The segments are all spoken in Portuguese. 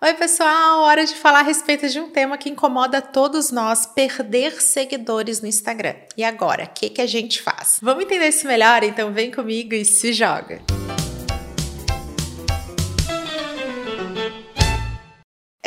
Oi, pessoal! Hora de falar a respeito de um tema que incomoda todos nós: perder seguidores no Instagram. E agora, o que, que a gente faz? Vamos entender isso melhor? Então vem comigo e se joga!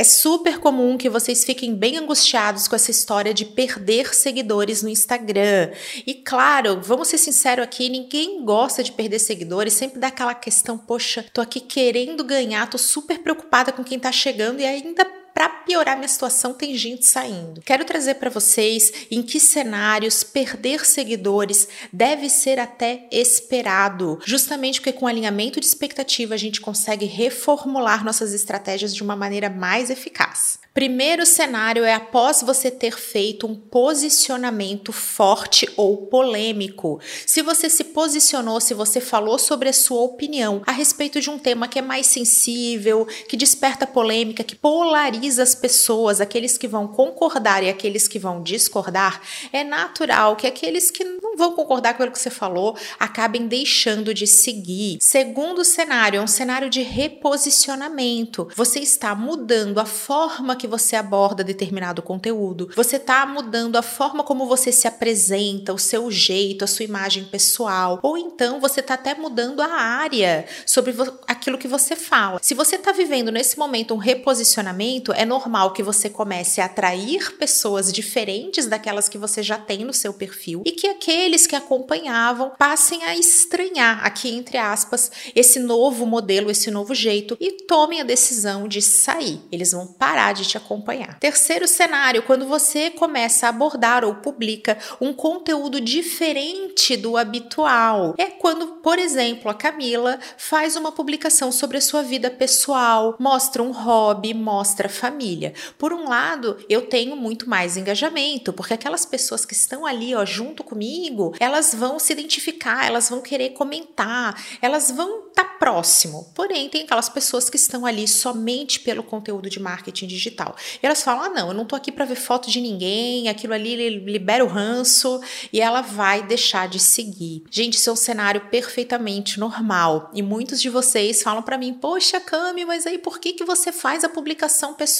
É super comum que vocês fiquem bem angustiados com essa história de perder seguidores no Instagram. E claro, vamos ser sinceros aqui, ninguém gosta de perder seguidores, sempre dá aquela questão, poxa, tô aqui querendo ganhar, tô super preocupada com quem tá chegando e ainda para piorar minha situação, tem gente saindo. Quero trazer para vocês em que cenários perder seguidores deve ser até esperado, justamente porque com alinhamento de expectativa a gente consegue reformular nossas estratégias de uma maneira mais eficaz. Primeiro cenário é após você ter feito um posicionamento forte ou polêmico. Se você se posicionou, se você falou sobre a sua opinião a respeito de um tema que é mais sensível, que desperta polêmica, que polariza as pessoas, aqueles que vão concordar e aqueles que vão discordar, é natural que aqueles que não vão concordar com o que você falou acabem deixando de seguir. Segundo cenário é um cenário de reposicionamento. Você está mudando a forma que você aborda determinado conteúdo, você está mudando a forma como você se apresenta, o seu jeito, a sua imagem pessoal, ou então você está até mudando a área sobre aquilo que você fala. Se você está vivendo nesse momento um reposicionamento, é normal que você comece a atrair pessoas diferentes daquelas que você já tem no seu perfil e que aqueles que acompanhavam passem a estranhar, aqui entre aspas, esse novo modelo, esse novo jeito e tomem a decisão de sair. Eles vão parar de te acompanhar. Terceiro cenário, quando você começa a abordar ou publica um conteúdo diferente do habitual. É quando, por exemplo, a Camila faz uma publicação sobre a sua vida pessoal, mostra um hobby, mostra família. Por um lado, eu tenho muito mais engajamento, porque aquelas pessoas que estão ali, ó, junto comigo, elas vão se identificar, elas vão querer comentar, elas vão estar tá próximo. Porém, tem aquelas pessoas que estão ali somente pelo conteúdo de marketing digital tal. E elas falam: ah, não, eu não tô aqui para ver foto de ninguém, aquilo ali libera o ranço e ela vai deixar de seguir. Gente, isso é um cenário perfeitamente normal. E muitos de vocês falam para mim: poxa, Cami, mas aí por que, que você faz a publicação pessoal?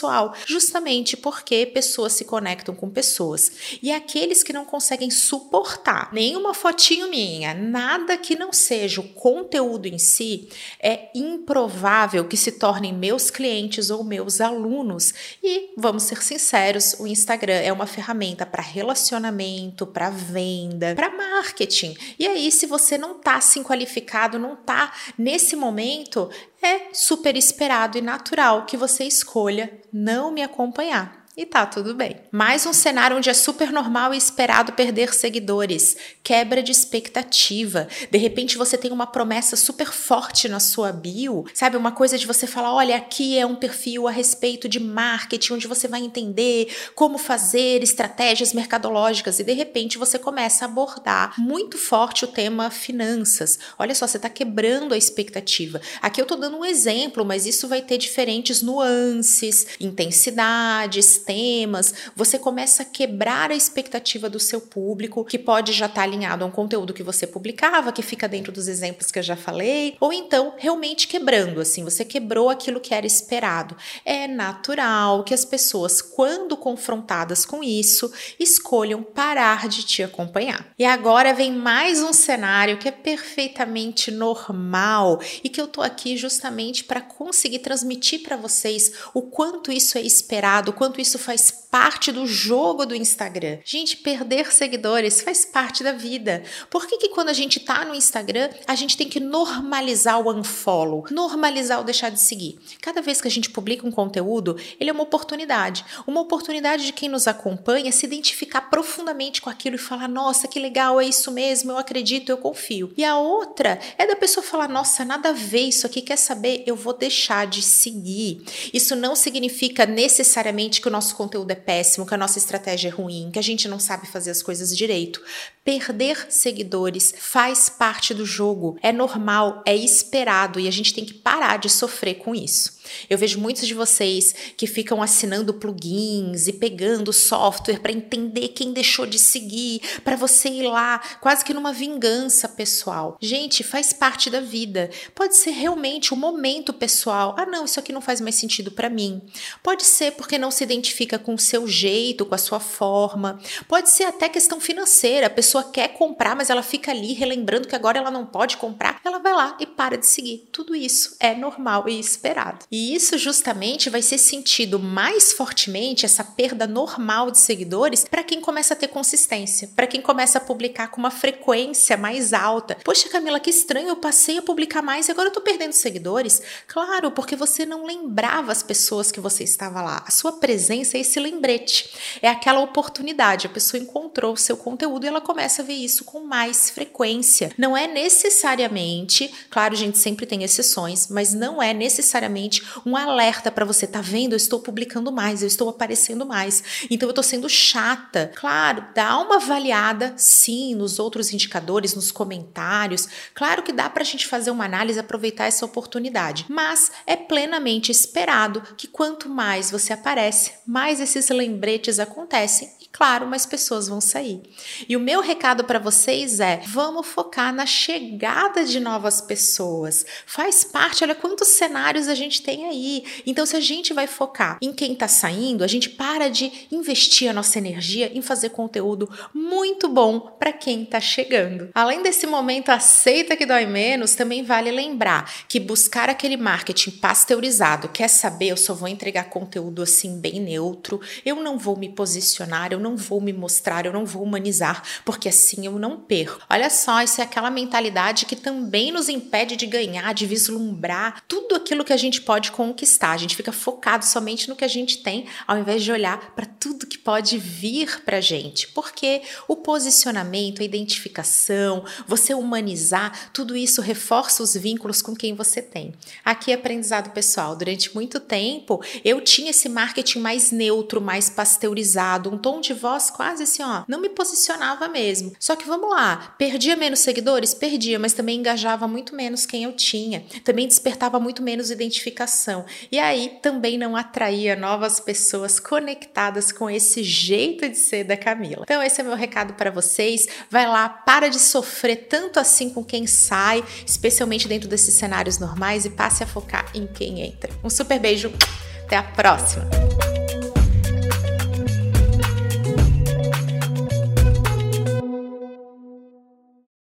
Justamente porque pessoas se conectam com pessoas. E aqueles que não conseguem suportar nenhuma fotinho minha, nada que não seja o conteúdo em si, é improvável que se tornem meus clientes ou meus alunos e vamos ser sinceros, o Instagram é uma ferramenta para relacionamento, para venda, para marketing. E aí, se você não está assim qualificado, não está nesse momento, é super esperado e natural que você escolha não me acompanhar e tá tudo bem. Mais um cenário onde é super normal e esperado perder seguidores, quebra de expectativa. De repente você tem uma promessa super forte na sua bio, sabe? Uma coisa de você falar: olha, aqui é um perfil a respeito de marketing, onde você vai entender como fazer estratégias mercadológicas, e de repente você começa a abordar muito forte o tema finanças. Olha só, você está quebrando a expectativa. Aqui eu tô dando um exemplo, mas isso vai ter diferentes nuances, intensidades temas, você começa a quebrar a expectativa do seu público, que pode já estar tá alinhado a um conteúdo que você publicava, que fica dentro dos exemplos que eu já falei, ou então realmente quebrando, assim, você quebrou aquilo que era esperado. É natural que as pessoas, quando confrontadas com isso, escolham parar de te acompanhar. E agora vem mais um cenário que é perfeitamente normal e que eu tô aqui justamente para conseguir transmitir para vocês o quanto isso é esperado, o quanto isso isso faz parte do jogo do Instagram. Gente, perder seguidores faz parte da vida. Por que, que quando a gente tá no Instagram, a gente tem que normalizar o unfollow, normalizar o deixar de seguir? Cada vez que a gente publica um conteúdo, ele é uma oportunidade. Uma oportunidade de quem nos acompanha se identificar profundamente com aquilo e falar: nossa, que legal, é isso mesmo, eu acredito, eu confio. E a outra é da pessoa falar: nossa, nada a ver isso aqui, quer saber? Eu vou deixar de seguir. Isso não significa necessariamente que o nosso conteúdo é péssimo, que a nossa estratégia é ruim, que a gente não sabe fazer as coisas direito. Perder seguidores faz parte do jogo, é normal, é esperado e a gente tem que parar de sofrer com isso. Eu vejo muitos de vocês que ficam assinando plugins e pegando software para entender quem deixou de seguir, para você ir lá, quase que numa vingança pessoal. Gente, faz parte da vida. Pode ser realmente um momento pessoal. Ah, não, isso aqui não faz mais sentido para mim. Pode ser porque não se identifica com o seu jeito, com a sua forma. Pode ser até questão financeira. A pessoa quer comprar, mas ela fica ali relembrando que agora ela não pode comprar. Ela vai lá e para de seguir. Tudo isso é normal e esperado. E isso justamente vai ser sentido mais fortemente essa perda normal de seguidores para quem começa a ter consistência, para quem começa a publicar com uma frequência mais alta. Poxa, Camila, que estranho, eu passei a publicar mais e agora eu tô perdendo seguidores. Claro, porque você não lembrava as pessoas que você estava lá. A sua presença é esse lembrete, é aquela oportunidade. A pessoa encontrou o seu conteúdo e ela começa a ver isso com mais frequência. Não é necessariamente, claro, a gente sempre tem exceções, mas não é necessariamente um alerta para você, tá vendo? Eu estou publicando mais, eu estou aparecendo mais. Então eu tô sendo chata. Claro, dá uma avaliada sim nos outros indicadores, nos comentários. Claro que dá pra gente fazer uma análise, aproveitar essa oportunidade, mas é plenamente esperado que quanto mais você aparece, mais esses lembretes acontecem claro, mais pessoas vão sair. E o meu recado para vocês é: vamos focar na chegada de novas pessoas. Faz parte, olha quantos cenários a gente tem aí. Então, se a gente vai focar em quem está saindo, a gente para de investir a nossa energia em fazer conteúdo muito bom para quem está chegando. Além desse momento aceita que dói menos, também vale lembrar que buscar aquele marketing pasteurizado, quer saber, eu só vou entregar conteúdo assim bem neutro, eu não vou me posicionar, eu não vou me mostrar, eu não vou humanizar, porque assim eu não perco. Olha só, isso é aquela mentalidade que também nos impede de ganhar, de vislumbrar tudo aquilo que a gente pode conquistar. A gente fica focado somente no que a gente tem, ao invés de olhar para tudo que pode vir para gente. Porque o posicionamento, a identificação, você humanizar, tudo isso reforça os vínculos com quem você tem. Aqui, aprendizado pessoal. Durante muito tempo, eu tinha esse marketing mais neutro, mais pasteurizado, um tom de voz quase assim, ó, não me posicionava mesmo. Só que vamos lá, perdia menos seguidores? Perdia, mas também engajava muito menos quem eu tinha. Também despertava muito menos identificação. E aí também não atraía novas pessoas conectadas com esse jeito de ser da Camila. Então esse é meu recado para vocês. Vai lá, para de sofrer tanto assim com quem sai, especialmente dentro desses cenários normais e passe a focar em quem entra. Um super beijo. Até a próxima.